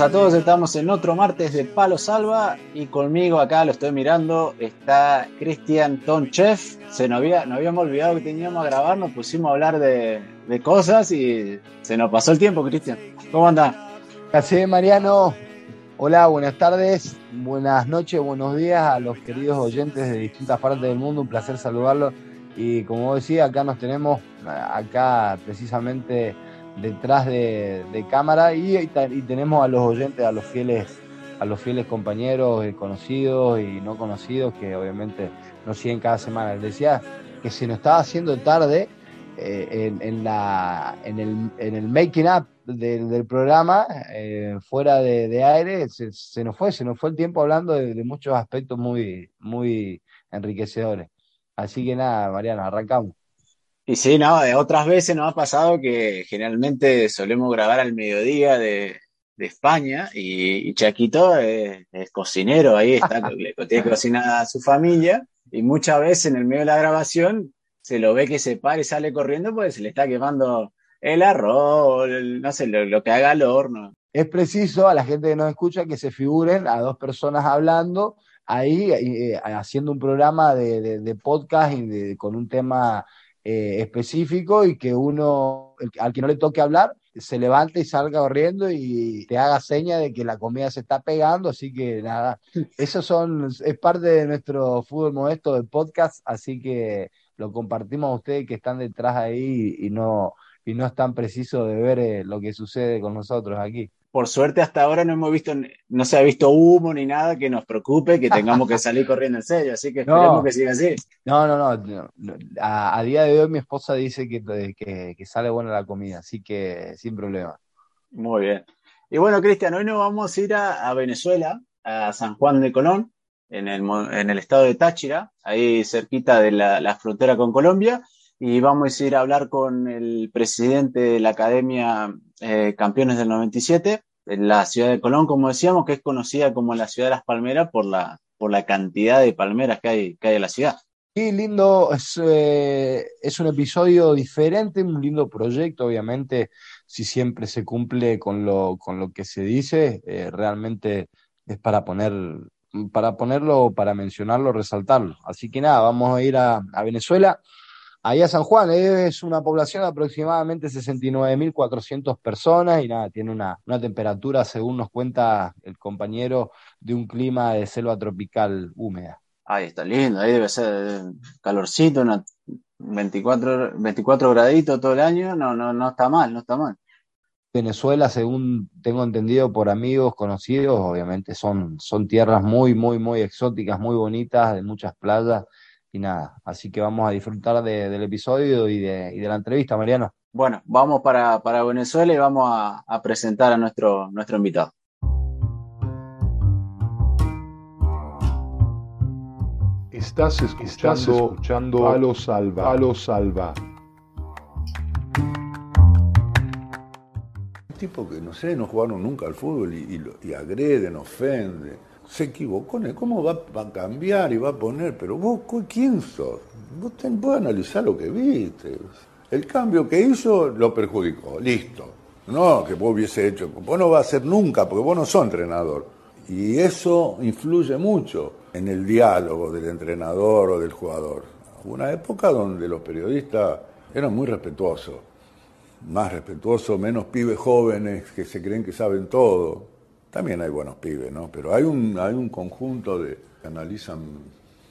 A todos, estamos en otro martes de Palo Salva y conmigo acá, lo estoy mirando, está Cristian Tonchev. Se nos, había, nos habíamos olvidado que teníamos a grabar, nos pusimos a hablar de, cosas y se nos pasó el tiempo, Cristian. ¿Cómo anda? Gracias, Mariano. Hola, buenas tardes, buenas noches, buenos días a los queridos oyentes de distintas partes del mundo. Un placer saludarlos. Y como decía, acá nos tenemos, acá precisamente detrás de, cámara y, tenemos a los oyentes, a los fieles, a los fieles compañeros, eh, conocidos y no conocidos que obviamente nos siguen cada semana. Les decía que se nos estaba haciendo tarde eh, en, la, en, el, en el making up del, programa, eh, fuera de, aire, se, nos fue, se nos fue el tiempo hablando de, de muchos aspectos muy, muy enriquecedores. Así que nada, Mariana, arrancamos. Y sí, no, otras veces nos ha pasado que generalmente solemos grabar al mediodía de, España y, Chaquito es, cocinero, ahí está, le tiene que cocinar a su familia y muchas veces en el medio de la grabación se lo ve que se para y sale corriendo porque se le está quemando el arroz, no sé, lo, que haga al horno. Es preciso a la gente que nos escucha que se figuren a dos personas hablando ahí, eh, haciendo un programa de, podcast y con un tema eh, específico y que uno, al que no le toque hablar, se levante y salga corriendo y te haga seña de que la comida se está pegando, así que nada, eso son, es parte de nuestro fútbol modesto del podcast, así que lo compartimos a ustedes que están detrás ahí y no, y no es tan preciso de ver eh, lo que sucede con nosotros aquí por suerte hasta ahora no hemos visto, no se ha visto humo ni nada que nos preocupe, que tengamos que salir corriendo en serio, así que esperemos que siga así. No, no, no, A, día de hoy mi esposa dice que, que, sale buena la comida, así que sin problema. Muy bien. Y bueno, Cristian, hoy nos vamos a ir a, Venezuela, a San Juan de Colón, en el, en el estado de Táchira, ahí cerquita de la, frontera con Colombia, y vamos a ir a hablar con el presidente de la Academia eh, Campeones del 97, en la ciudad de Colón, como decíamos, que es conocida como la ciudad de las palmeras por la, por la cantidad de palmeras que hay, que hay en la ciudad. Sí, lindo, es, eh, es un episodio diferente, un lindo proyecto, obviamente, si siempre se cumple con lo, con lo que se dice, eh, realmente es para poner, para ponerlo, para mencionarlo, resaltarlo. Así que nada, vamos a ir a, a Venezuela. Ahí a San Juan es una población de aproximadamente 69.400 personas y nada, tiene una, temperatura, según nos cuenta el compañero, de un clima de selva tropical húmeda. Ahí está lindo, ahí debe ser calorcito, 24, 24 graditos todo el año, no, no, no está mal, no está mal. Venezuela, según tengo entendido por amigos conocidos, obviamente son, son tierras muy, muy, muy exóticas, muy bonitas, de muchas playas y nada, así que vamos a disfrutar del episodio y de, la entrevista, Mariano. Bueno, vamos para, Venezuela y vamos a, presentar a nuestro, nuestro invitado. Estás escuchando, a los Salva. A Salva. Tipo que no sé, no jugaron nunca al fútbol y, y agreden, ofenden se equivocó, ¿cómo va, a cambiar y va a poner? Pero vos, ¿quién sos? Vos, ten, analizar lo que viste. El cambio que hizo lo perjudicó, listo. No, que vos hubiese hecho, vos no vas a ser nunca, porque vos no sos entrenador. Y eso influye mucho en el diálogo del entrenador o del jugador. Hubo una época donde los periodistas eran muy respetuosos, más respetuosos, menos pibes jóvenes que se creen que saben todo. También hay buenos pibes, ¿no? Pero hay un, hay un conjunto de que analizan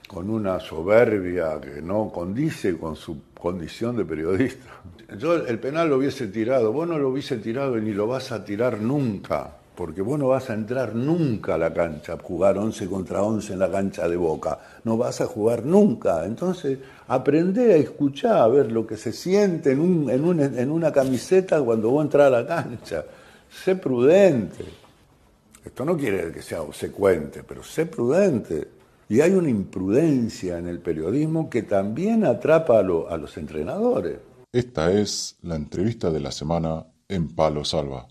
con una soberbia que no condice con su, condición de periodista. Yo el penal lo hubiese tirado, vos no lo hubiese tirado y ni lo vas a tirar nunca, porque vos no vas a entrar nunca a la cancha, jugar 11 contra 11 en la cancha de Boca, no vas a jugar nunca. Entonces, aprende a escuchar, a ver lo que se siente en, un, en una camiseta cuando vos entras a la cancha. Sé prudente. Esto no quiere decir que sea obsecuente, pero sé prudente. Y hay una imprudencia en el periodismo que también atrapa a, los entrenadores. Esta es la entrevista de la semana en Palo Salva.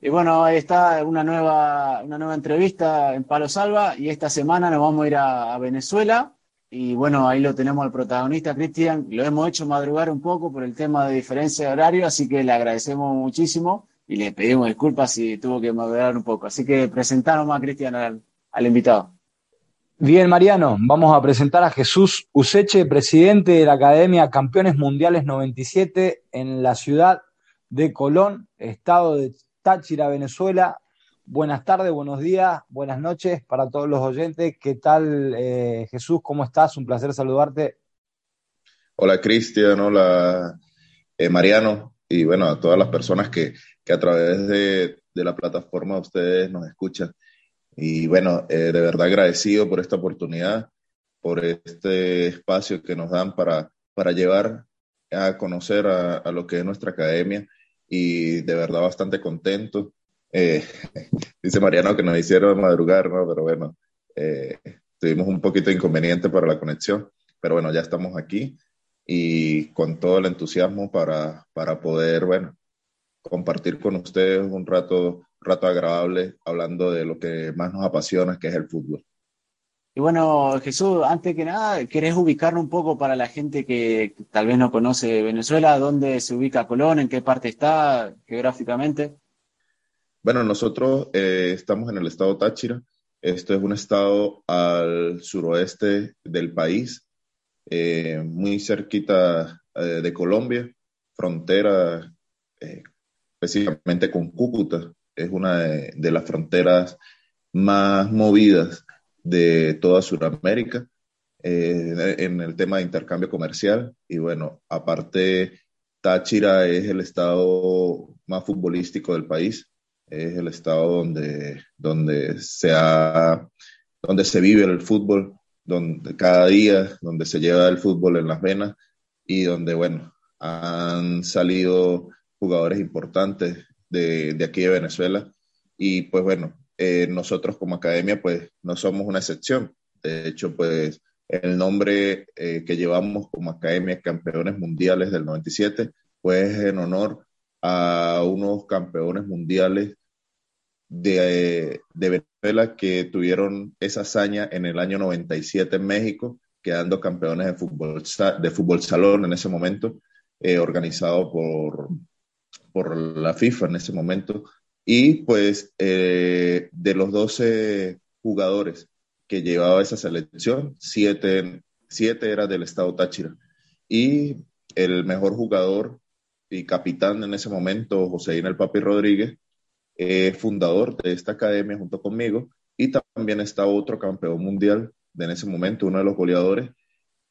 Y bueno, ahí está una nueva, una nueva entrevista en Palo Salva y esta semana nos vamos a ir a, Venezuela y bueno, ahí lo tenemos al protagonista, Cristian. Lo hemos hecho madrugar un poco por el tema de diferencia de horario, así que le agradecemos muchísimo y le pedimos disculpas si tuvo que madrugar un poco. Así que presentaron más, Cristian, al invitado. Bien, Mariano, vamos a presentar a Jesús Useche, presidente de la Academia Campeones Mundiales 97 en la ciudad de Colón, estado de Táchira, Venezuela. Buenas tardes, buenos días, buenas noches para todos los oyentes. ¿Qué tal, eh, Jesús? ¿Cómo estás? Un placer saludarte. Hola, Cristian. Hola, eh, Mariano. Y bueno, a todas las personas que, a través de, de la plataforma de ustedes nos escuchan. Y bueno, eh, de verdad agradecido por esta oportunidad, por este espacio que nos dan para, para llevar a conocer a, lo que es nuestra academia y de verdad bastante contento. Eh, dice Mariano que nos hicieron madrugar, ¿no? Pero bueno, eh, tuvimos un poquito de inconveniente para la conexión, pero bueno, ya estamos aquí y con todo el entusiasmo para, para poder, bueno, compartir con ustedes un rato rato agradable hablando de lo que más nos apasiona, que es el fútbol. Y bueno, Jesús, antes que nada, ¿querés ubicarnos un poco para la gente que tal vez no conoce Venezuela? ¿Dónde se ubica Colón? ¿En qué parte está geográficamente? Bueno, nosotros eh, estamos en el estado Táchira. Esto es un estado al suroeste del país, eh, muy cerquita eh, de Colombia, frontera específicamente con Cúcuta, es una de, las fronteras más movidas de toda Sudamérica eh, en el tema de intercambio comercial. Y bueno, aparte, Táchira es el estado más futbolístico del país, es el estado donde, donde, se, donde se vive el fútbol, donde cada día, donde se lleva el fútbol en las venas y donde, bueno, han salido jugadores importantes de, aquí de Venezuela. Y pues bueno, eh, nosotros como academia pues no somos una excepción. De hecho, pues el nombre eh, que llevamos como Academia Campeones Mundiales del 97 pues en honor a unos campeones mundiales de, de, Venezuela que tuvieron esa hazaña en el año 97 en México, quedando campeones de fútbol, de fútbol salón en ese momento, eh, organizado por, por la FIFA en ese momento. Y pues eh, de los 12 jugadores que llevaba esa selección, 7 siete, era del estado Táchira. Y el mejor jugador y capitán en ese momento, José El Papi Rodríguez, fundador de esta academia junto conmigo. Y también está otro campeón mundial de en ese momento, uno de los goleadores,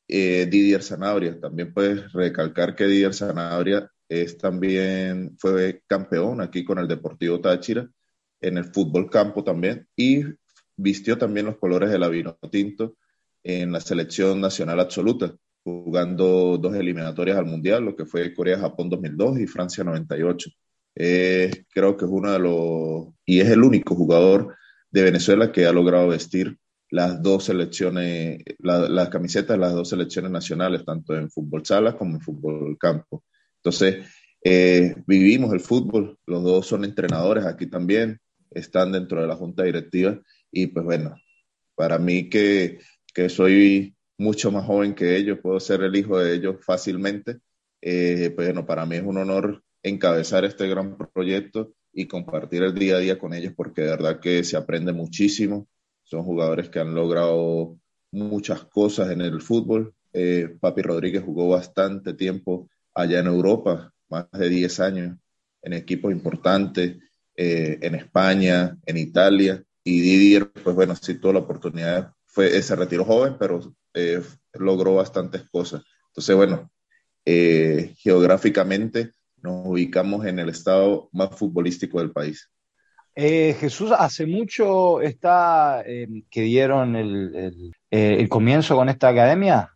eh, Didier Sanabria. También puedes recalcar que Didier Sanabria es también fue campeón aquí con el Deportivo Táchira en el fútbol campo también y vistió también los colores de la vino tinto en la selección nacional absoluta, jugando dos eliminatorias al Mundial, lo que fue Corea-Japón 2002 y Francia 98. creo que es uno de los, y es el único jugador de Venezuela que ha logrado vestir las dos selecciones, las camisetas de las dos selecciones nacionales, tanto en fútbol sala como en fútbol campo. Entonces, eh, vivimos el fútbol, los dos son entrenadores aquí también, están dentro de la junta directiva y pues bueno, para mí que, que soy mucho más joven que ellos, puedo ser el hijo de ellos fácilmente, eh, pues bueno, para mí es un honor encabezar este gran proyecto y compartir el día a día con ellos porque de verdad que se aprende muchísimo. Son jugadores que han logrado muchas cosas en el fútbol. Eh, Papi Rodríguez jugó bastante tiempo allá en Europa, más de 10 años, en equipos importantes, eh, en España, en Italia, y Didier, pues bueno, sí tuvo la oportunidad, fue, se retiró joven, pero eh, logró bastantes cosas. Entonces, bueno, eh, geográficamente nos ubicamos en el estado más futbolístico del país. Eh, Jesús, hace mucho está eh, que dieron el, el, comienzo con esta academia.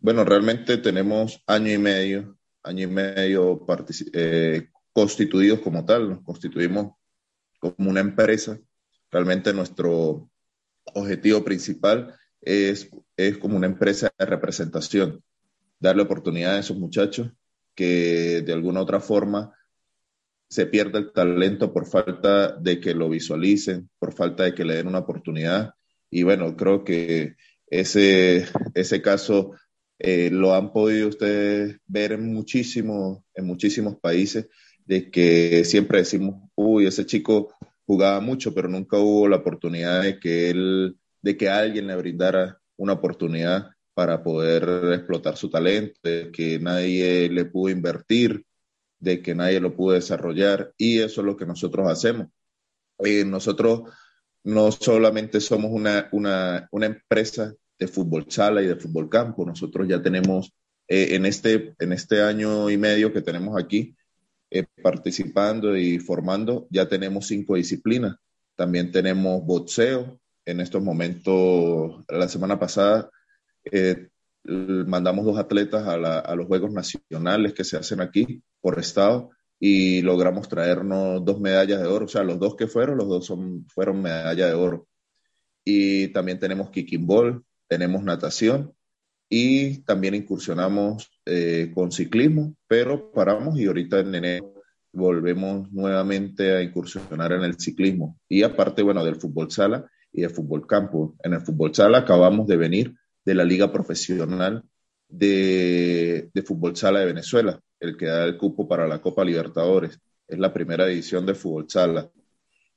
Bueno, realmente tenemos año y medio, año y medio constituidos como tal, nos constituimos como una empresa. Realmente nuestro objetivo principal es, es como una empresa de representación, darle oportunidad a esos muchachos que de alguna otra forma se pierde el talento por falta de que lo visualicen, por falta de que le den una oportunidad. Y bueno, creo que ese, ese caso eh, lo han podido ustedes ver en, muchísimos en muchísimos países, de que siempre decimos, uy, ese chico jugaba mucho, pero nunca hubo la oportunidad de que él, de que alguien le brindara una oportunidad para poder explotar su talento, de que nadie le pudo invertir, de que nadie lo pudo desarrollar, y eso es lo que nosotros hacemos. Eh, nosotros no solamente somos una, una, una, empresa de fútbol sala y de fútbol campo, nosotros ya tenemos eh, en, este, en este año y medio que tenemos aquí, eh, participando y formando, ya tenemos cinco disciplinas. También tenemos boxeo. En estos momentos, la semana pasada, eh, mandamos dos atletas a, los Juegos Nacionales que se hacen aquí por estado y logramos traernos dos medallas de oro. O sea, los dos que fueron, los dos son, fueron medalla de oro. Y también tenemos kicking ball, tenemos natación y también incursionamos eh, con ciclismo, pero paramos y ahorita en enero volvemos nuevamente a incursionar en el ciclismo. Y aparte, bueno, del fútbol sala y del fútbol campo. En el fútbol sala acabamos de venir de la Liga Profesional de, de Fútbol Sala de Venezuela, el que da el cupo para la Copa Libertadores. Es la primera edición de Fútbol Sala.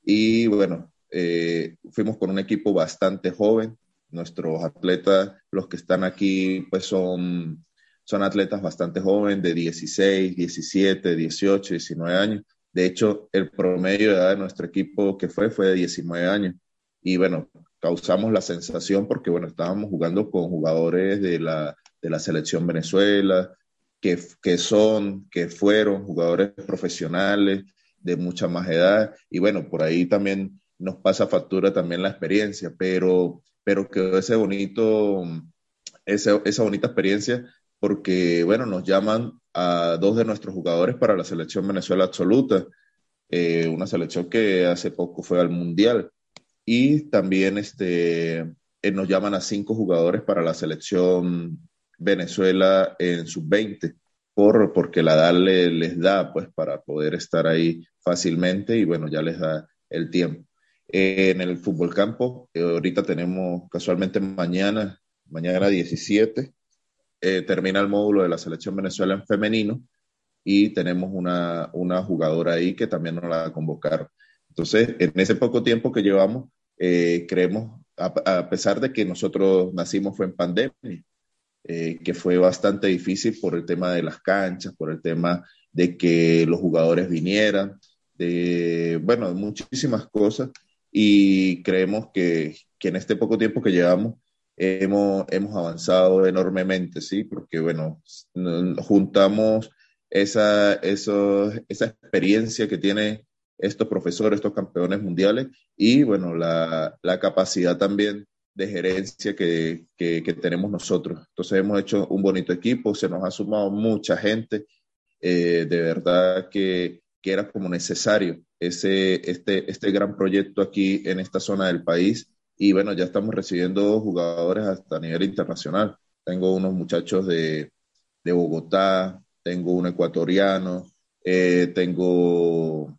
Y bueno, eh, fuimos con un equipo bastante joven, Nuestros atletas, los que están aquí, pues son, son atletas bastante jóvenes, de 16, 17, 18, 19 años. De hecho, el promedio de edad de nuestro equipo que fue fue de 19 años. Y bueno, causamos la sensación porque, bueno, estábamos jugando con jugadores de la, de la selección Venezuela, que, que son, que fueron jugadores profesionales de mucha más edad. Y bueno, por ahí también nos pasa factura también la experiencia, pero pero quedó ese bonito, ese, esa bonita experiencia porque, bueno, nos llaman a dos de nuestros jugadores para la selección Venezuela absoluta, eh, una selección que hace poco fue al Mundial, y también este, eh, nos llaman a cinco jugadores para la selección Venezuela en sub-20, por, porque la edad les da pues para poder estar ahí fácilmente y bueno, ya les da el tiempo en el fútbol campo. Eh, ahorita tenemos casualmente mañana, mañana 17, eh, termina el módulo de la selección Venezuela en femenino y tenemos una, una jugadora ahí que también nos la convocaron. Entonces, en ese poco tiempo que llevamos, eh, creemos, a, pesar de que nosotros nacimos fue en pandemia, que fue bastante difícil por el tema de las canchas, por el tema de que los jugadores vinieran, de, bueno, muchísimas cosas y creemos que, que en este poco tiempo que llevamos hemos, hemos avanzado enormemente, ¿sí? Porque, bueno, juntamos esa, eso, esa experiencia que tienen estos profesores, estos campeones mundiales y, bueno, la, la capacidad también de gerencia que, que, que, tenemos nosotros. Entonces hemos hecho un bonito equipo, se nos ha sumado mucha gente, eh, de verdad que, que era como necesario ese, este, este gran proyecto aquí en esta zona del país. Y bueno, ya estamos recibiendo jugadores hasta a nivel internacional. Tengo unos muchachos de, de Bogotá, tengo un ecuatoriano, eh, tengo,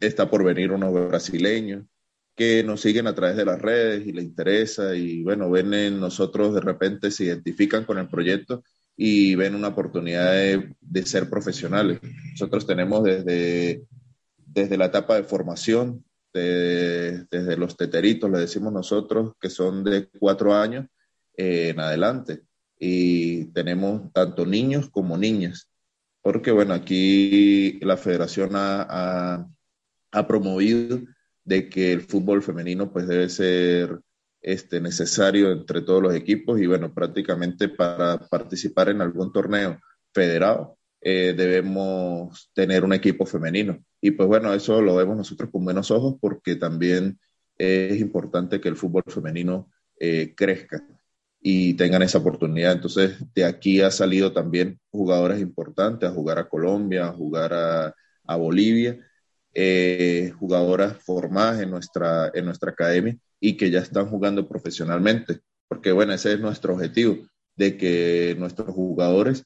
está por venir unos brasileños que nos siguen a través de las redes y les interesa y bueno, ven en nosotros de repente se identifican con el proyecto y ven una oportunidad de, ser profesionales. Nosotros tenemos desde desde la etapa de formación, desde los teteritos, le decimos nosotros, que son de cuatro años eh, en adelante. Y tenemos tanto niños como niñas, porque bueno, aquí la federación ha, ha, promovido de que el fútbol femenino pues debe ser este, necesario entre todos los equipos y bueno, prácticamente para participar en algún torneo federado, eh, debemos tener un equipo femenino. Y pues bueno, eso lo vemos nosotros con buenos ojos porque también es importante que el fútbol femenino eh, crezca y tengan esa oportunidad. Entonces, de aquí ha salido también jugadoras importantes a jugar a Colombia, a jugar a, a Bolivia, eh, jugadoras formadas en nuestra, en nuestra academia y que ya están jugando profesionalmente, porque bueno, ese es nuestro objetivo, de que nuestros jugadores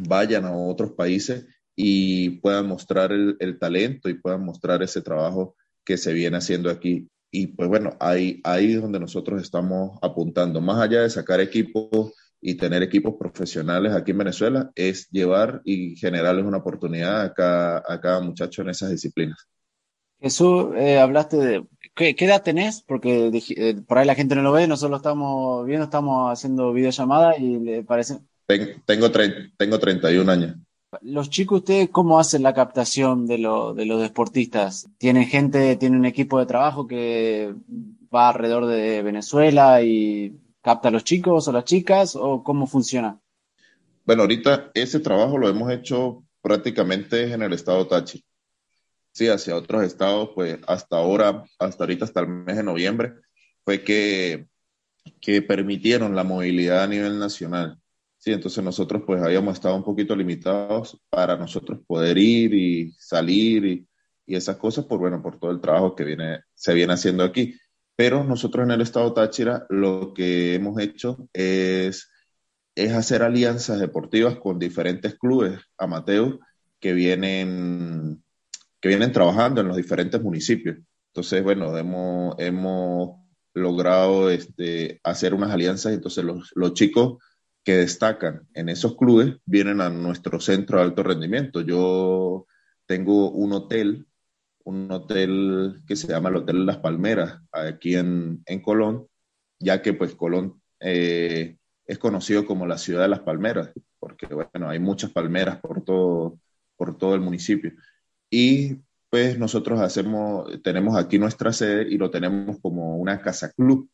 vayan a otros países y puedan mostrar el, el talento y puedan mostrar ese trabajo que se viene haciendo aquí. Y pues bueno, ahí, ahí es donde nosotros estamos apuntando. Más allá de sacar equipos y tener equipos profesionales aquí en Venezuela, es llevar y generarles una oportunidad a cada, a cada muchacho en esas disciplinas. Jesús, eh, hablaste de... ¿qué, ¿qué, edad tenés? Porque eh, por ahí la gente no lo ve, nosotros lo estamos viendo, estamos haciendo videollamada y le parece... Tengo, tengo 31 años. Los chicos, ¿ustedes cómo hacen la captación de, lo, de los deportistas? ¿Tienen gente, tienen un equipo de trabajo que va alrededor de Venezuela y capta a los chicos o las chicas? ¿O cómo funciona? Bueno, ahorita ese trabajo lo hemos hecho prácticamente en el estado Táchira. Sí, hacia otros estados, pues hasta ahora, hasta ahorita, hasta el mes de noviembre, fue que, que permitieron la movilidad a nivel nacional. Sí, entonces nosotros pues habíamos estado un poquito limitados para nosotros poder ir y salir y, y, esas cosas por, bueno, por todo el trabajo que viene, se viene haciendo aquí. Pero nosotros en el estado Táchira lo que hemos hecho es, es hacer alianzas deportivas con diferentes clubes amateurs que vienen, que vienen trabajando en los diferentes municipios. Entonces, bueno, hemos, hemos logrado este, hacer unas alianzas, entonces los, los chicos que destacan en esos clubes vienen a nuestro centro de alto rendimiento. Yo tengo un hotel, un hotel que se llama el Hotel Las Palmeras, aquí en, en Colón, ya que pues Colón eh, es conocido como la ciudad de las palmeras, porque bueno, hay muchas palmeras por todo, por todo el municipio. Y pues nosotros hacemos, tenemos aquí nuestra sede y lo tenemos como una casa club,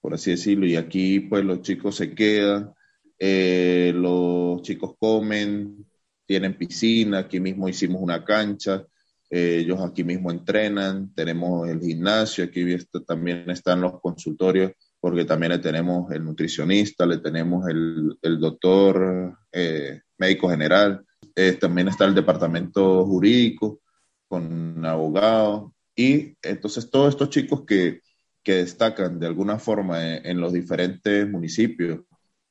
por así decirlo, y aquí pues los chicos se quedan, eh, los chicos comen, tienen piscina, aquí mismo hicimos una cancha, eh, ellos aquí mismo entrenan, tenemos el gimnasio, aquí también están los consultorios, porque también le tenemos el nutricionista, le tenemos el, el doctor eh, médico general, eh, también está el departamento jurídico con abogados, y entonces todos estos chicos que, que destacan de alguna forma en, los diferentes municipios,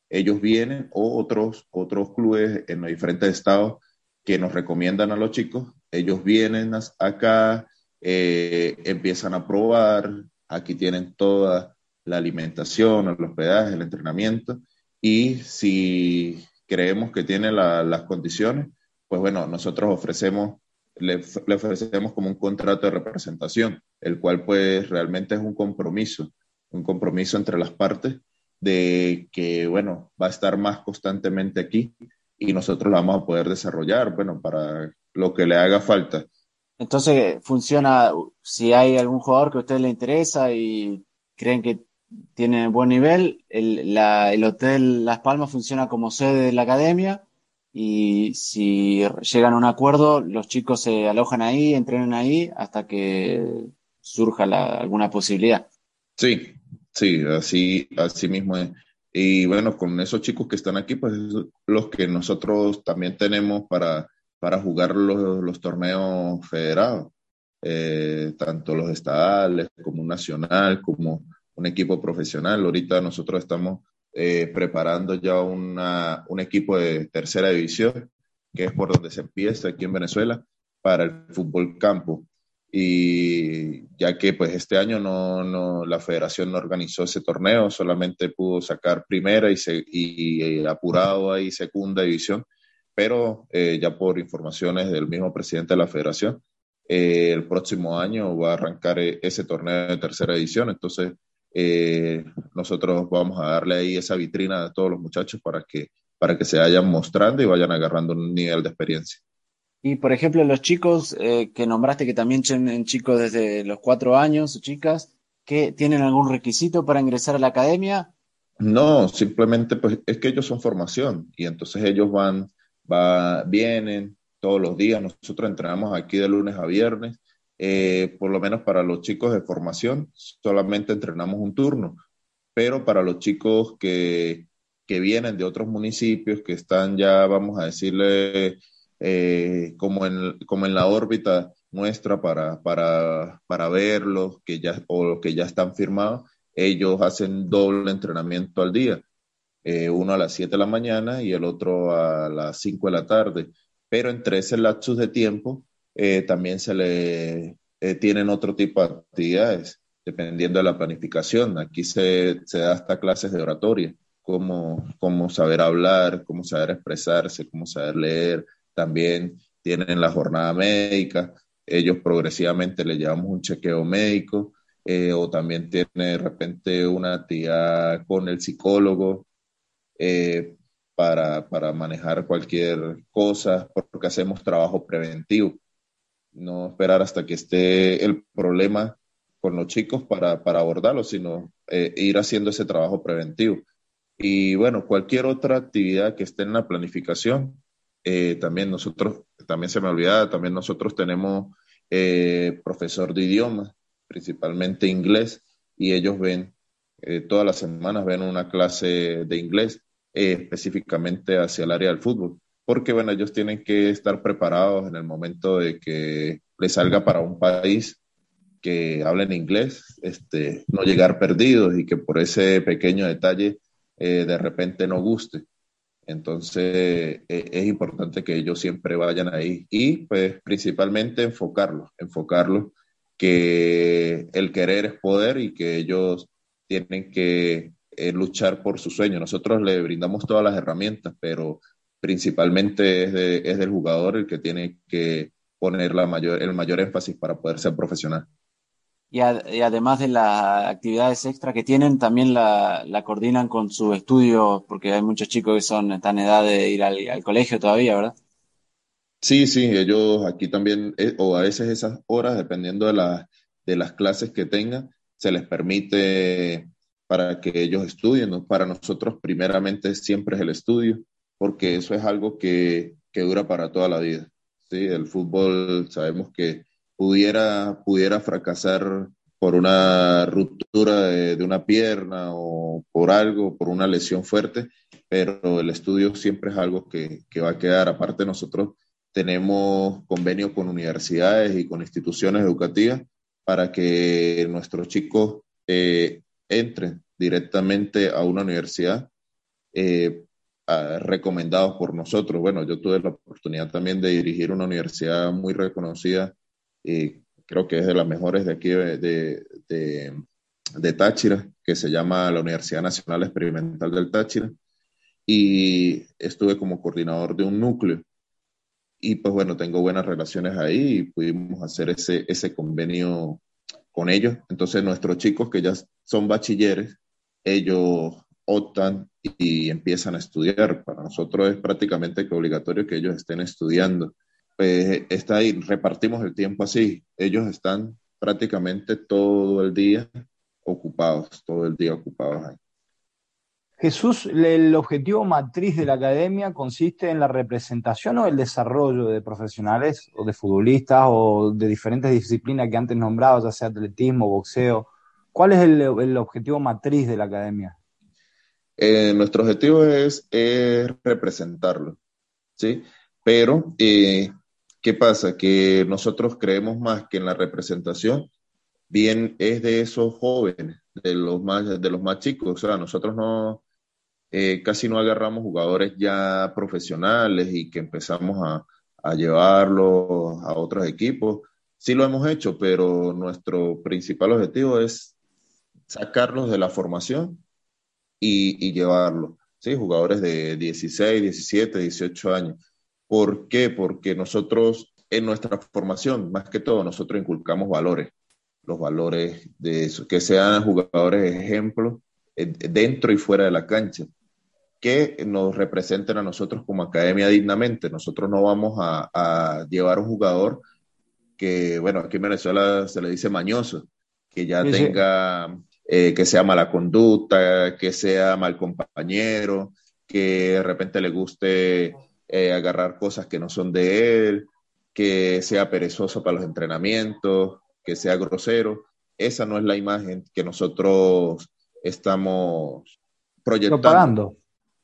ellos vienen o otros, otros clubes en los diferentes estados que nos recomiendan a los chicos, ellos vienen acá, eh, empiezan a probar, aquí tienen toda la alimentación, el hospedaje, el entrenamiento, y si creemos que tienen la, las condiciones, pues bueno, nosotros ofrecemos, le, le, ofrecemos como un contrato de representación, el cual pues realmente es un compromiso, un compromiso entre las partes de que, bueno, va a estar más constantemente aquí y nosotros la vamos a poder desarrollar, bueno, para lo que le haga falta. Entonces, funciona, si hay algún jugador que a usted le interesa y creen que tiene buen nivel, el, Hotel Las Palmas funciona como sede de la academia y si llegan a un acuerdo, los chicos se alojan ahí, entrenan ahí hasta que surja alguna posibilidad. Sí, Sí, así, así mismo es. Y bueno, con esos chicos que están aquí, pues los que nosotros también tenemos para, para jugar los, torneos federados, eh, tanto los estadales como nacional, como un equipo profesional. Ahorita nosotros estamos eh, preparando ya una, un equipo de tercera división, que es por donde se empieza aquí en Venezuela, para el fútbol campo. Y ya que pues este año no, no, la federación no organizó ese torneo, solamente pudo sacar primera y, se, y, apurado ahí segunda división, pero eh, ya por informaciones del mismo presidente de la federación, eh, el próximo año va a arrancar ese torneo de tercera edición, entonces eh, nosotros vamos a darle ahí esa vitrina a todos los muchachos para que, para que se vayan mostrando y vayan agarrando un nivel de experiencia. Y por ejemplo, los chicos eh, que nombraste que también tienen chicos desde los cuatro años o chicas, que tienen algún requisito para ingresar a la academia? No, simplemente pues es que ellos son formación y entonces ellos van va, vienen todos los días. Nosotros entrenamos aquí de lunes a viernes. Eh, por lo menos para los chicos de formación, solamente entrenamos un turno, pero para los chicos que, que vienen de otros municipios, que están ya, vamos a decirle, eh, como, en, como en la órbita nuestra para, para, para verlos que ya, o que ya están firmados, ellos hacen doble entrenamiento al día, eh, uno a las 7 de la mañana y el otro a las 5 de la tarde. Pero entre ese lapsus de tiempo eh, también se le eh, tienen otro tipo de actividades, dependiendo de la planificación. Aquí se, se da hasta clases de oratoria, cómo, cómo saber hablar, cómo saber expresarse, cómo saber leer. También tienen la jornada médica, ellos progresivamente le llevamos un chequeo médico eh, o también tiene de repente una actividad con el psicólogo para, para, manejar cualquier cosa, porque hacemos trabajo preventivo. No esperar hasta que esté el problema con los chicos para, para abordarlo, sino eh, ir haciendo ese trabajo preventivo. Y bueno, cualquier otra actividad que esté en la planificación, también nosotros, también se me olvidaba, también nosotros tenemos profesor de idiomas principalmente inglés, y ellos ven, eh, todas las semanas ven una clase de inglés eh, específicamente hacia el área del fútbol, porque bueno, ellos tienen que estar preparados en el momento de que les salga para un país que hablen inglés, este, no llegar perdidos y que por ese pequeño detalle eh, de repente no guste. Entonces es importante que ellos siempre vayan ahí y pues principalmente enfocarlos, enfocarlos que el querer es poder y que ellos tienen que eh, luchar por su sueño. Nosotros le brindamos todas las herramientas, pero principalmente es, de, es del jugador el que tiene que poner la mayor, el mayor énfasis para poder ser profesional. Y, además de las actividades extra que tienen, también la, la, coordinan con sus estudios, porque hay muchos chicos que son están en edad de ir al, al colegio todavía, ¿verdad? Sí, sí, ellos aquí también, eh, o a veces esas horas, dependiendo de, la, de las clases que tengan, se les permite para que ellos estudien. Para nosotros, primeramente, siempre es el estudio, porque eso es algo que, que dura para toda la vida. ¿sí? El fútbol sabemos que pudiera, pudiera fracasar por una ruptura de, una pierna o por algo, por una lesión fuerte, pero el estudio siempre es algo que, que va a quedar. Aparte, nosotros tenemos convenios con universidades y con instituciones educativas para que nuestros chicos eh, entren directamente a una universidad eh, recomendados por nosotros. Bueno, yo tuve la oportunidad también de dirigir una universidad muy reconocida, y creo que es de las mejores de aquí de, de, de Táchira, que se llama la Universidad Nacional Experimental del Táchira, y estuve como coordinador de un núcleo y pues bueno, tengo buenas relaciones ahí y pudimos hacer ese, ese convenio con ellos. Entonces nuestros chicos que ya son bachilleres, ellos optan y empiezan a estudiar. Para nosotros es prácticamente que obligatorio que ellos estén estudiando. Pues está ahí, repartimos el tiempo así. Ellos están prácticamente todo el día ocupados, todo el día ocupados ahí. Jesús, ¿el objetivo matriz de la academia consiste en la representación o el desarrollo de profesionales o de futbolistas o de diferentes disciplinas que antes nombrado, ya sea atletismo, boxeo? ¿Cuál es el, el objetivo matriz de la academia? Eh, nuestro objetivo es, representarlo, ¿sí? Pero, eh, ¿qué pasa? Que nosotros creemos más que en la representación, bien es de esos jóvenes, de los más, de los más chicos. O sea, nosotros no, eh, casi no agarramos jugadores ya profesionales y que empezamos a, a llevarlos a otros equipos. Sí lo hemos hecho, pero nuestro principal objetivo es sacarlos de la formación y, y llevarlos. ¿sí? Jugadores de 16, 17, 18 años. ¿Por qué? Porque nosotros en nuestra formación, más que todo, nosotros inculcamos valores. Los valores de eso, que sean jugadores ejemplos eh, dentro y fuera de la cancha que nos representen a nosotros como academia dignamente. Nosotros no vamos a, llevar un jugador que, bueno, aquí en Venezuela se le dice mañoso, que ya tenga, eh, que sea mala conducta, que sea mal compañero, que de repente le guste eh, agarrar cosas que no son de él, que sea perezoso para los entrenamientos, que sea grosero. Esa no es la imagen que nosotros estamos proyectando. Propagando.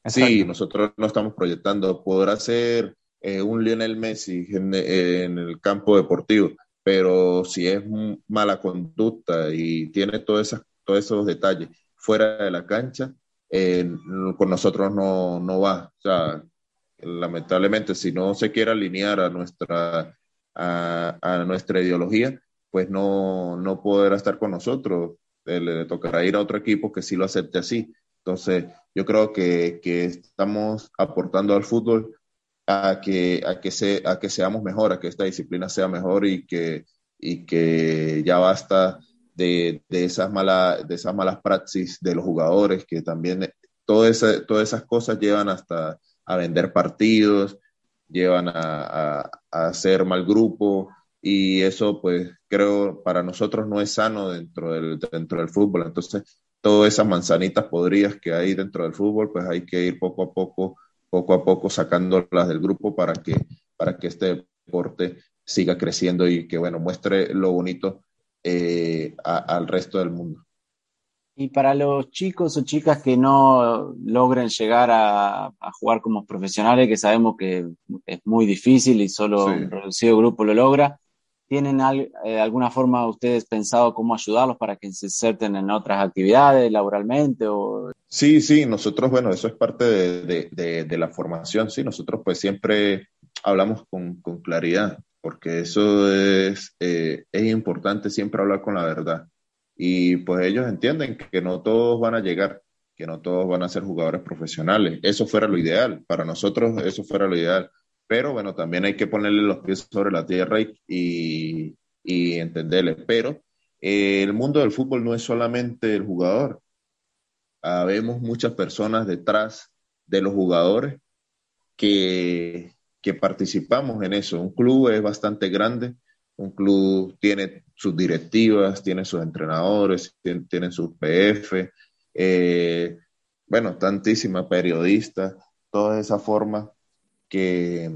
Sí, nosotros no estamos proyectando. Podrá ser eh, un Lionel Messi en, en, el campo deportivo, pero si es mala conducta y tiene todas esas, todos esos detalles fuera de la cancha, eh, con nosotros no, no va. O sea, lamentablemente, si no se quiere alinear a nuestra, a, a nuestra ideología, pues no, no podrá estar con nosotros. Eh, le tocará ir a otro equipo que sí lo acepte así. Entonces, yo creo que, que estamos aportando al fútbol a que, a, que se, a que seamos mejor, a que esta disciplina sea mejor y que, y que ya basta de, de, esas malas, de esas malas praxis de los jugadores, que también todo ese, todas esas cosas llevan hasta a vender partidos, llevan a, a, a hacer mal grupo, y eso pues creo para nosotros no es sano dentro del, dentro del fútbol. Entonces, todas esas manzanitas podridas que hay dentro del fútbol, pues hay que ir poco a poco, poco a poco sacándolas del grupo para que, para que este deporte siga creciendo y que, bueno, muestre lo bonito eh, a, al resto del mundo. Y para los chicos o chicas que no logren llegar a, a, jugar como profesionales, que sabemos que es muy difícil y solo sí. un reducido grupo lo logra, ¿Tienen al, eh, alguna forma ustedes pensado cómo ayudarlos para que se inserten en otras actividades laboralmente? O... Sí, sí, nosotros, bueno, eso es parte de, de, de, de la formación, sí, nosotros pues siempre hablamos con, con claridad, porque eso es, eh, es importante siempre hablar con la verdad. Y pues ellos entienden que no todos van a llegar, que no todos van a ser jugadores profesionales. Eso fuera lo ideal, para nosotros eso fuera lo ideal pero bueno, también hay que ponerle los pies sobre la tierra y, y, y entenderle. Pero eh, el mundo del fútbol no es solamente el jugador. Habemos muchas personas detrás de los jugadores que, que participamos en eso. Un club es bastante grande, un club tiene sus directivas, tiene sus entrenadores, tiene, tiene sus PF, eh, bueno, tantísimas periodistas, toda esa forma que,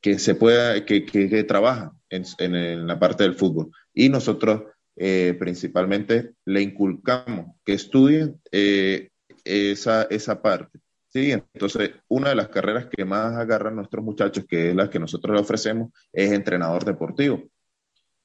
que se pueda, que, que, trabaja en, en, en, la parte del fútbol. Y nosotros eh, principalmente le inculcamos que estudien eh, esa, esa parte. Sí, entonces una de las carreras que más agarran nuestros muchachos, que es la que nosotros le ofrecemos, es entrenador deportivo.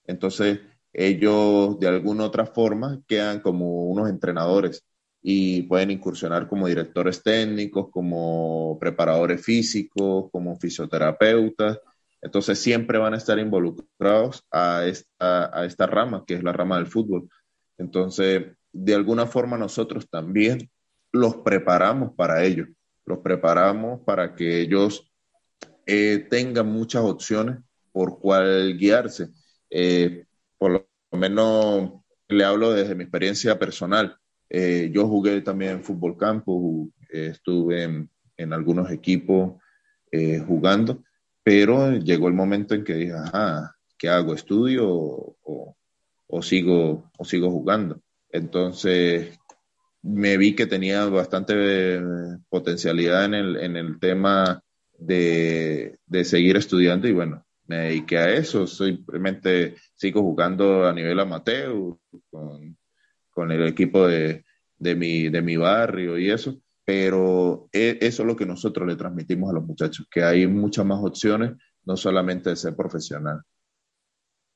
Entonces ellos de alguna otra forma quedan como unos entrenadores y pueden incursionar como directores técnicos, como preparadores físicos, como fisioterapeutas. Entonces siempre van a estar involucrados a esta, a esta rama, que es la rama del fútbol. Entonces, de alguna forma nosotros también los preparamos para ello, los preparamos para que ellos eh, tengan muchas opciones por cuál guiarse. Eh, por lo menos le hablo desde mi experiencia personal eh, yo jugué también en fútbol campo, eh, estuve en, en, algunos equipos eh, jugando, pero llegó el momento en que dije, ajá, ¿qué hago? ¿Estudio o, o, o, sigo, o sigo jugando? Entonces me vi que tenía bastante potencialidad en el, en el tema de, de seguir estudiando y bueno, me dediqué a eso, simplemente sigo jugando a nivel amateur con con el equipo de, de, mi, de mi barrio y eso, pero e, eso es lo que nosotros le transmitimos a los muchachos, que hay muchas más opciones, no solamente de ser profesional.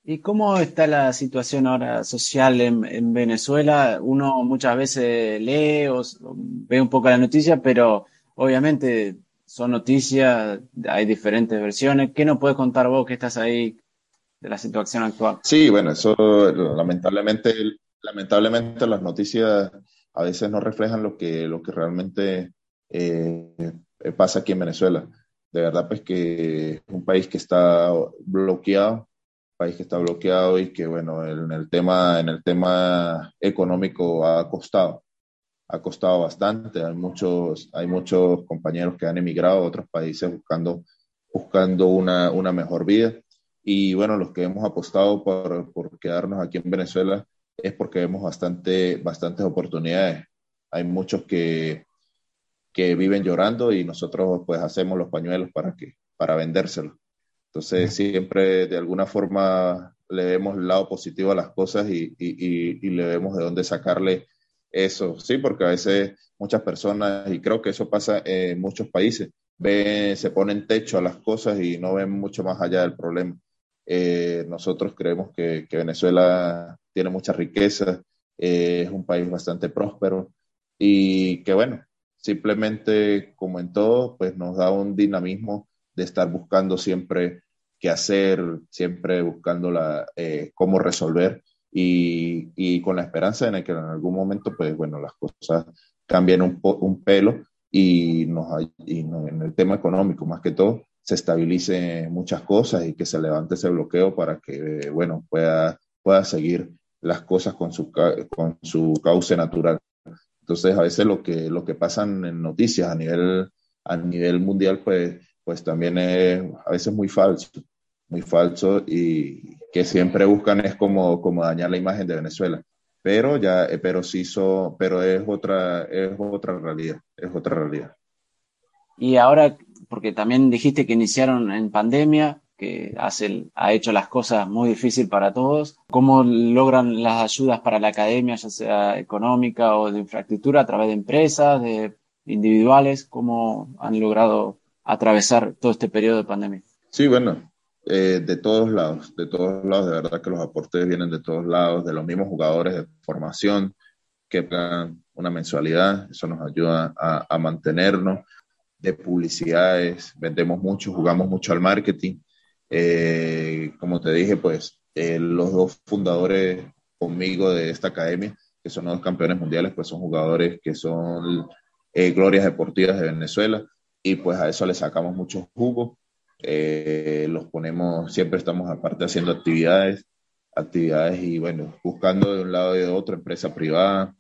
¿Y cómo está la situación ahora social en, en Venezuela? Uno muchas veces lee o, ve un poco la noticia, pero obviamente son noticias, hay diferentes versiones. ¿Qué nos puedes contar vos que estás ahí de la situación actual? Sí, bueno, eso lamentablemente lamentablemente las noticias a veces no reflejan lo que, lo que realmente eh, pasa aquí en Venezuela. De verdad, pues que es un país que está bloqueado, país que está bloqueado y que, bueno, en el tema, en el tema económico ha costado, ha costado bastante. Hay muchos, hay muchos compañeros que han emigrado a otros países buscando, buscando una, una mejor vida. Y bueno, los que hemos apostado por, por quedarnos aquí en Venezuela, es porque vemos bastante, bastantes oportunidades. Hay muchos que, que viven llorando y nosotros pues hacemos los pañuelos para que para vendérselos. Entonces siempre de alguna forma le vemos el lado positivo a las cosas y, y, le vemos de dónde sacarle eso, sí, porque a veces muchas personas, y creo que eso pasa en muchos países, ven, se ponen techo a las cosas y no ven mucho más allá del problema. Eh, nosotros creemos que, que, Venezuela tiene mucha riqueza, eh, es un país bastante próspero y que bueno, simplemente como en todo, pues nos da un dinamismo de estar buscando siempre qué hacer, siempre buscando la, eh, cómo resolver y, y, con la esperanza de que en algún momento, pues bueno, las cosas cambien un, un pelo y, nos, y en el tema económico más que todo se estabilice muchas cosas y que se levante ese bloqueo para que, bueno, pueda, pueda seguir las cosas con su, con su cauce natural. Entonces, a veces lo que, lo que pasan en noticias a nivel, a nivel mundial, pues, pues también es a veces muy falso, muy falso y que siempre buscan es como, como dañar la imagen de Venezuela. Pero ya, eh, pero sí, so, pero es otra, es otra realidad, es otra realidad. Y ahora, porque también dijiste que iniciaron en pandemia, que hace, ha hecho las cosas muy difíciles para todos. ¿Cómo logran las ayudas para la academia, ya sea económica o de infraestructura, a través de empresas, de individuales? ¿Cómo han logrado atravesar todo este periodo de pandemia? Sí, bueno, eh, de todos lados, de todos lados, de verdad que los aportes vienen de todos lados, de los mismos jugadores de formación que pagan una mensualidad, eso nos ayuda a, a mantenernos, de publicidades, vendemos mucho, jugamos mucho al marketing, eh, como te dije, pues eh, los dos fundadores conmigo de esta academia, que son los campeones mundiales, pues son jugadores que son eh, glorias deportivas de Venezuela y pues a eso le sacamos mucho jugo. los ponemos, siempre estamos aparte haciendo actividades, actividades y bueno, buscando de un lado y de otro, empresa privada,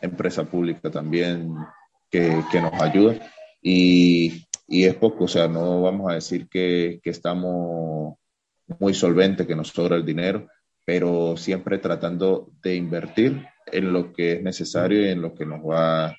empresa pública también que, que nos ayuda. Y y es poco, o sea, no vamos a decir que, que estamos muy solventes, que nos sobra el dinero, pero siempre tratando de invertir en lo que es necesario y en lo que nos va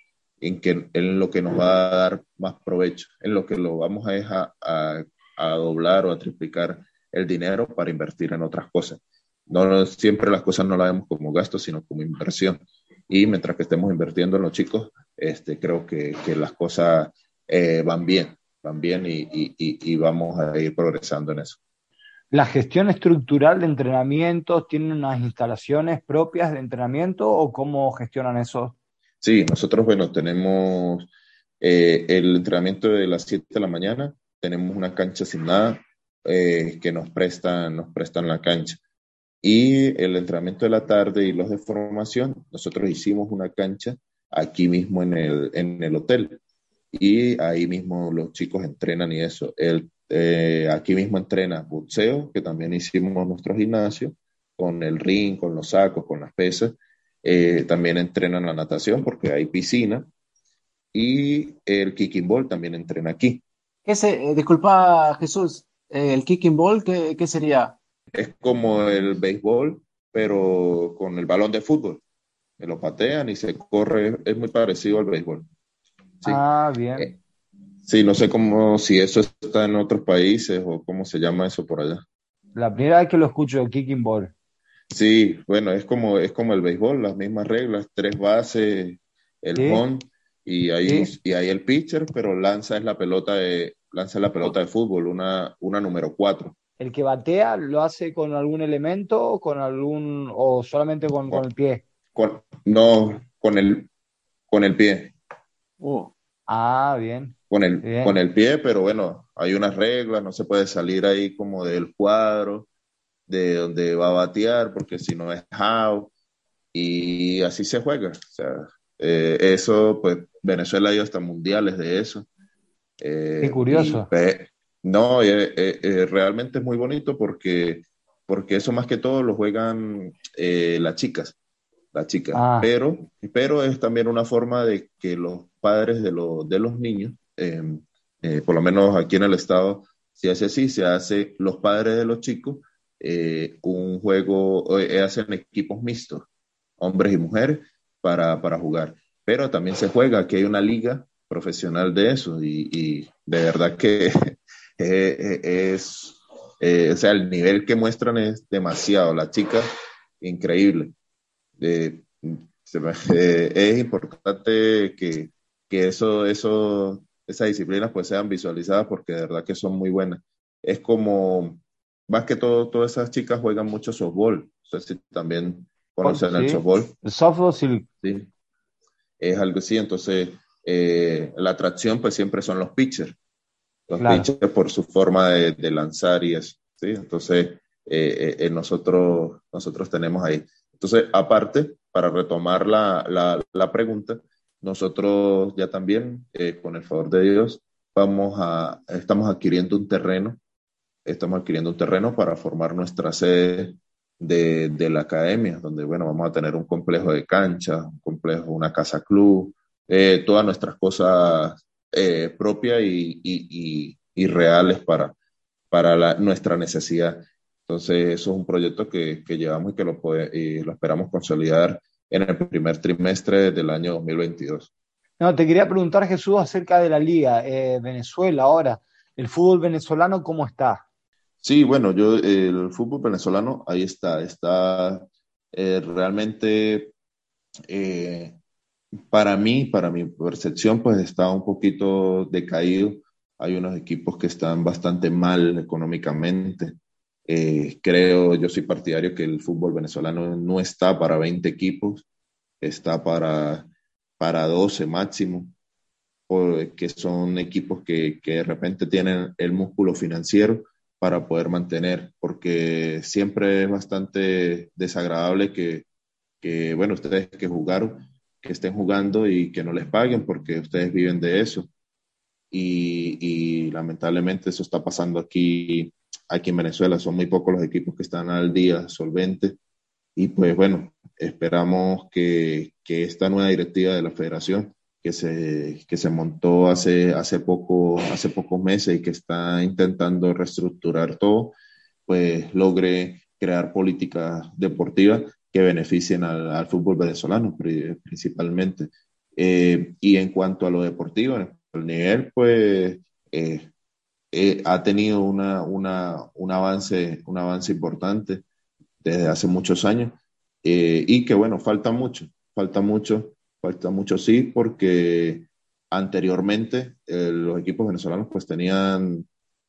en, que, en lo que nos va a dar más provecho, en lo que lo vamos a dejar a, a doblar o a triplicar el dinero para invertir en otras cosas. No siempre las cosas no las vemos como gasto, sino como inversión. Y mientras que estemos invirtiendo en los chicos, este, creo que, que las cosas eh, van bien también y, y, y, vamos a ir progresando en eso. ¿La gestión estructural de entrenamientos tiene unas instalaciones propias de entrenamiento o cómo gestionan eso? Sí, nosotros, bueno, tenemos eh, el entrenamiento de las 7 de la mañana, tenemos una cancha asignada eh, que nos prestan, nos prestan la cancha. Y el entrenamiento de la tarde y los de formación, nosotros hicimos una cancha aquí mismo en el, en el hotel y ahí mismo los chicos entrenan y eso. El, eh, aquí mismo entrena boxeo, que también hicimos nuestro gimnasio, con el ring, con los sacos, con las pesas. Eh, también entrenan la natación porque hay piscina. Y el kicking ball también entrena aquí. ¿Qué se, eh, disculpa, Jesús, el kicking ball, ¿qué, ¿qué sería? Es como el béisbol, pero con el balón de fútbol. Me lo patean y se corre, es muy parecido al béisbol. Ah, bien. Eh, sí, no sé cómo, si eso está en otros países o cómo se llama eso por allá. La primera vez que lo escucho, kicking ball. Sí, bueno, es como, es como el béisbol, las mismas reglas, tres bases, el home y ahí, y ahí el pitcher, pero lanza es la pelota de, lanza la pelota de fútbol, una, una número cuatro. ¿El que batea lo hace con algún elemento, con algún, o solamente con, con el pie? no, con el, con el pie. Uh. Ah, bien. Con el, con el pie, pero bueno, hay unas reglas, no se puede salir ahí como del cuadro, de donde va a batear, porque si no es how, y así se juega. O sea, eh, eso, pues Venezuela ha ido hasta mundiales de eso. Eh, Qué curioso. no, eh, realmente es muy bonito porque, porque eso más que todo lo juegan las chicas la chica. Ah. Pero, pero es también una forma de que los padres de, de los niños, em, eh, por lo menos aquí en el estado, se hace así, se hace los padres de los chicos eh, un juego, eh, hacen equipos mixtos, hombres y mujeres, para, para jugar. Pero también se juega, aquí hay una liga profesional de eso y, de verdad que es, o sea, el nivel que muestran es demasiado. La chica, increíble. es importante que, que eso, eso, esas disciplinas pues sean visualizadas porque de verdad que son muy buenas. Es como, más que todo, todas esas chicas juegan mucho softball. No sé si también conocen el softball. El softball sí. sí. Es algo así, entonces eh, la atracción pues siempre son los pitchers. Los pitchers por su forma de, lanzar y eso. ¿sí? Entonces eh, eh, nosotros, nosotros tenemos ahí. Entonces, aparte, para retomar la, la, la pregunta, nosotros ya también, con el favor de Dios, vamos a, estamos adquiriendo un terreno, estamos adquiriendo un terreno para formar nuestra sede de, la academia, donde, bueno, vamos a tener un complejo de cancha, un complejo, una casa club, eh, todas nuestras cosas eh, propias y, reales para, para nuestra necesidad. Entonces, eso es un proyecto que, que llevamos y que lo, puede, y lo esperamos consolidar en el primer trimestre del año 2022. No, te quería preguntar, Jesús, acerca de la liga. Eh, Venezuela ahora, el fútbol venezolano, ¿cómo está? Sí, bueno, yo, el fútbol venezolano, ahí está, está eh, realmente, eh, para mí, para mi percepción, pues está un poquito decaído. Hay unos equipos que están bastante mal económicamente. Eh, creo, yo soy partidario que el fútbol venezolano no está para 20 equipos, está para, para 12 máximo, que son equipos que, que de repente tienen el músculo financiero para poder mantener, porque siempre es bastante desagradable que, que, bueno, ustedes que jugaron, que estén jugando y que no les paguen porque ustedes viven de eso. Y, y, lamentablemente eso está pasando aquí, aquí en Venezuela. Son muy pocos los equipos que están al día, solventes. Y pues bueno, esperamos que, que esta nueva directiva de la federación que se, que se montó hace, hace, poco, hace pocos meses y que está intentando reestructurar todo, pues logre crear políticas deportivas que beneficien al, fútbol venezolano principalmente. Eh, y en cuanto a lo deportivo, el nivel, pues eh, eh, ha tenido una, una, un, avance, un avance importante desde hace muchos años y que bueno, falta mucho, falta mucho Falta mucho sí, porque anteriormente eh, los equipos venezolanos pues tenían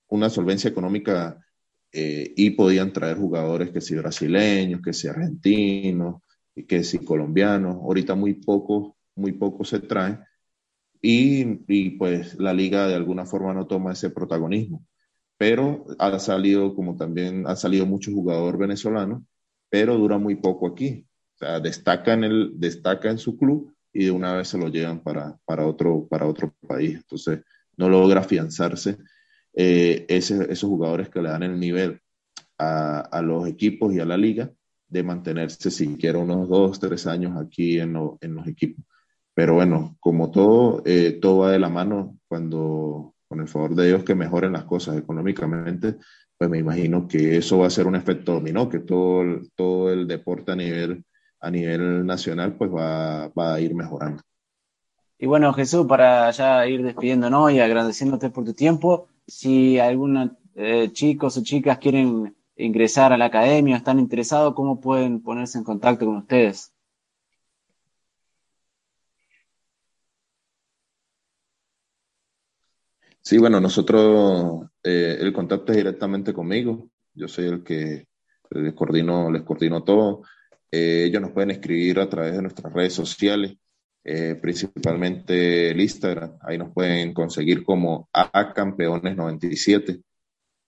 una solvencia económica eh, y podían traer jugadores que si brasileños, que si argentinos, que si colombianos. Ahorita muy pocos, muy pocos se traen y, pues la liga de alguna forma no toma ese protagonismo. Pero ha salido, como también ha salido muchos jugadores venezolanos, pero dura muy poco aquí. O sea, destaca en, el, destaca en su club, y de una vez se lo llevan para, para, otro, para otro país. Entonces, no logra afianzarse eh, ese, esos jugadores que le dan el nivel a, a, los equipos y a la liga de mantenerse siquiera unos dos, tres años aquí en, en los equipos. Pero bueno, como todo, eh, todo va de la mano cuando, con el favor de Dios, que mejoren las cosas económicamente, pues me imagino que eso va a ser un efecto dominó, que todo, todo el deporte a nivel a nivel nacional pues va, va a ir mejorando. Y bueno, Jesús, para ya ir despidiéndonos y agradeciéndote por tu tiempo, si algunos eh, chicos o chicas quieren ingresar a la academia, están interesados, ¿cómo pueden ponerse en contacto con ustedes? Sí, bueno, nosotros, eh, el contacto es directamente conmigo. Yo soy el que les coordino, les coordino todo. Eh, ellos nos pueden escribir a través de nuestras redes sociales, eh, principalmente el Instagram. Ahí nos pueden conseguir como A Campeones 97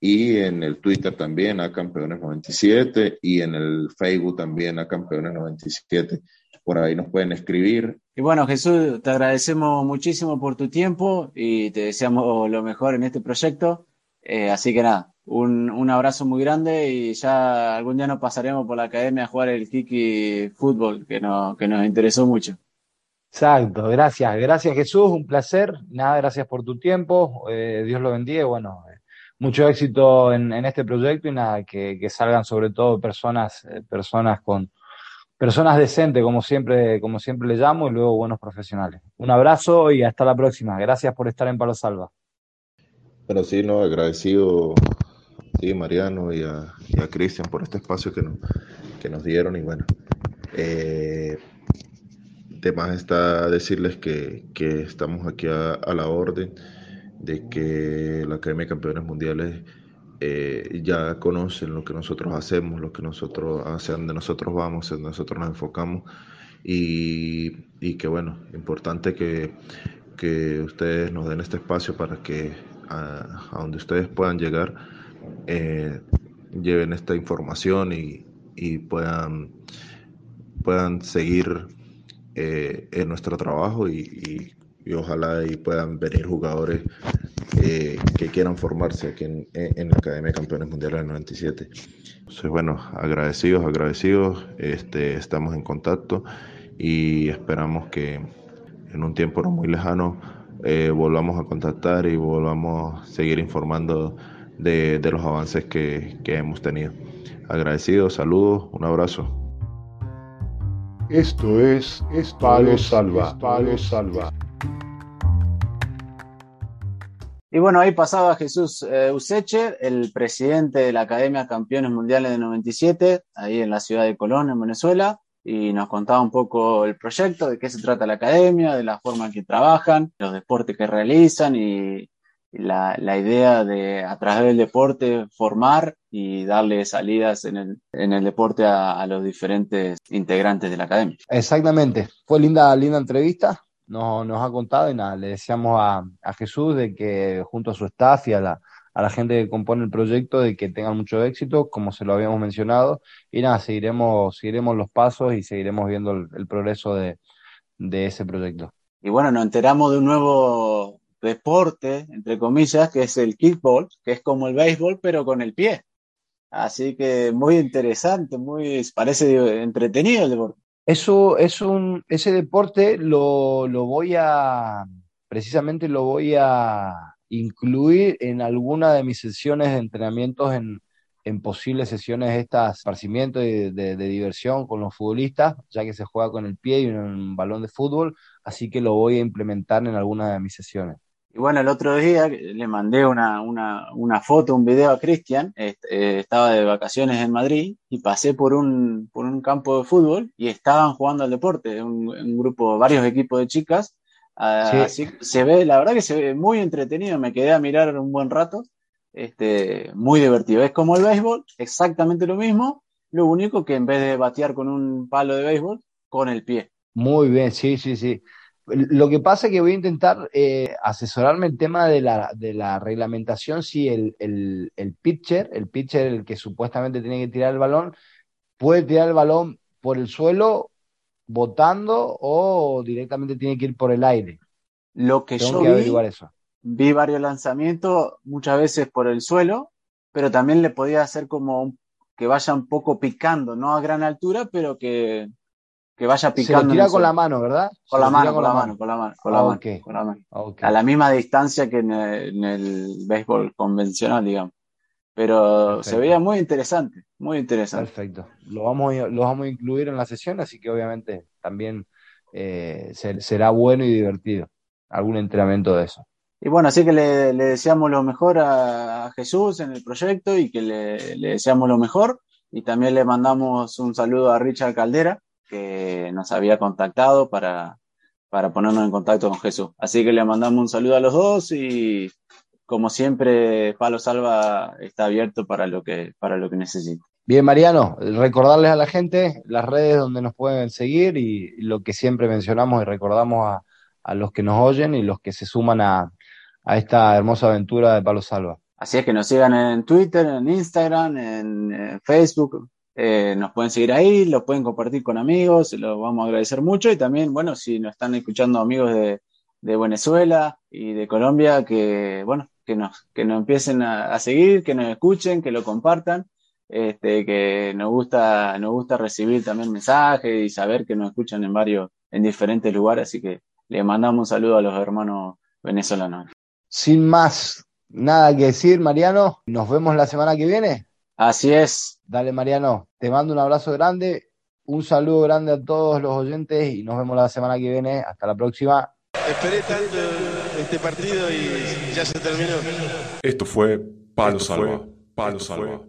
y en el Twitter también a Campeones 97 y en el Facebook también a Campeones 97. Por ahí nos pueden escribir. Y bueno, Jesús, te agradecemos muchísimo por tu tiempo y te deseamos lo mejor en este proyecto. Eh, así que nada, un, un, abrazo muy grande y ya algún día nos pasaremos por la academia a jugar el Kiki Fútbol, que, no, que nos interesó mucho. Exacto, gracias, gracias Jesús, un placer, nada, gracias por tu tiempo, eh, Dios lo bendiga, bueno, eh, mucho éxito en, en, este proyecto y nada, que, que salgan sobre todo personas, eh, personas con, personas decentes, como siempre, como siempre le llamo, y luego buenos profesionales. Un abrazo y hasta la próxima. Gracias por estar en Palo Salva. Bueno, sí, no, agradecido sí, Mariano y a, Cristian por este espacio que nos, que nos dieron y bueno, eh, está decirles que, que estamos aquí a, la orden, de que la Academia de Campeones Mundiales eh, ya conocen lo que nosotros hacemos, lo que nosotros, hacia donde nosotros vamos, hacia nosotros nos enfocamos y, y que bueno, importante que, que ustedes nos den este espacio para que a, donde ustedes puedan llegar eh, lleven esta información y, y puedan, puedan seguir eh, en nuestro trabajo y, ojalá y puedan venir jugadores eh, que quieran formarse aquí en, la Academia de Campeones Mundiales del 97. Entonces, bueno, agradecidos, agradecidos, este, estamos en contacto y esperamos que en un tiempo no muy lejano eh, volvamos a contactar y volvamos a seguir informando de, los avances que, que hemos tenido. Agradecidos, saludos, un abrazo. Esto es, Palo Salva. Palo Salva. Y bueno, ahí pasaba Jesús eh, Useche, el presidente de la Academia Campeones Mundiales de 97, ahí en la ciudad de Colón, en Venezuela, y nos contaba un poco el proyecto, de qué se trata la academia, de la forma en que trabajan, los deportes que realizan y, la, la, idea de a través del deporte formar y darle salidas en el, en el deporte a, los diferentes integrantes de la academia. Exactamente, fue linda, linda entrevista, nos, nos ha contado y nada, le decíamos a, a, Jesús de que junto a su staff y a la, a la gente que compone el proyecto de que tengan mucho éxito, como se lo habíamos mencionado, y nada, seguiremos, seguiremos los pasos y seguiremos viendo el, el progreso de, de ese proyecto. Y bueno, nos enteramos de un nuevo deporte, entre comillas, que es el kickball, que es como el béisbol, pero con el pie. Así que muy interesante, muy parece entretenido el deporte. Eso es un, ese deporte lo, lo voy a, precisamente lo voy a incluir en alguna de mis sesiones de entrenamientos en, en posibles sesiones estas esparcimiento de, de, diversión con los futbolistas, ya que se juega con el pie y un balón de fútbol, así que lo voy a implementar en alguna de mis sesiones. Y bueno, el otro día le mandé una, una, una foto, un video a Cristian, eh, estaba de vacaciones en Madrid y pasé por un, por un campo de fútbol y estaban jugando al deporte, un, un grupo, varios equipos de chicas. Ah, así se ve, la verdad que se ve muy entretenido, me quedé a mirar un buen rato, este, muy divertido. Es como el béisbol, exactamente lo mismo, lo único que en vez de batear con un palo de béisbol, con el pie. Muy bien, sí, sí, sí. Lo que pasa es que voy a intentar eh, asesorarme el tema de la, de la reglamentación, si el, el, el, pitcher, el pitcher el que supuestamente tiene que tirar el balón, puede tirar el balón por el suelo botando o directamente tiene que ir por el aire. Lo que yo vi, vi varios lanzamientos, muchas veces por el suelo, pero también le podía hacer como que vaya un poco picando, no a gran altura, pero que que vaya picando. Se lo tira con la mano, ¿verdad? Con la mano, con la mano, con la mano, con la mano, con la mano. A la misma distancia que en el, béisbol convencional, digamos. Pero se veía muy interesante, muy interesante. Perfecto. Lo vamos, lo vamos a incluir en la sesión, así que obviamente también eh, será bueno y divertido. Algún entrenamiento de eso. Y bueno, así que le, deseamos lo mejor a, Jesús en el proyecto y que le, le deseamos lo mejor. Y también le mandamos un saludo a Richard Caldera, que nos había contactado para, para ponernos en contacto con Jesús. Así que le mandamos un saludo a los dos y como siempre, Palo Salva está abierto para lo que, para lo que necesite. Bien, Mariano, recordarles a la gente las redes donde nos pueden seguir y lo que siempre mencionamos y recordamos a, a los que nos oyen y los que se suman a, a esta hermosa aventura de Palo Salva. Así es que nos sigan en Twitter, en Instagram, en eh, Facebook, eh, nos pueden seguir ahí, lo pueden compartir con amigos, lo vamos a agradecer mucho. Y también, bueno, si nos están escuchando amigos de, Venezuela y de Colombia, que, bueno, que nos, que nos empiecen a, seguir, que nos escuchen, que lo compartan. Este, que nos gusta, nos gusta recibir también mensajes y saber que nos escuchan en varios, en diferentes lugares, así que le mandamos un saludo a los hermanos venezolanos. Sin más, nada que decir, Mariano, nos vemos la semana que viene. Así es. Dale, Mariano, te mando un abrazo grande Un saludo grande a todos los oyentes y nos vemos la semana que viene. Hasta la próxima. Esperé tanto este partido y ya se terminó. Esto fue Palo Salva. Palo Salva.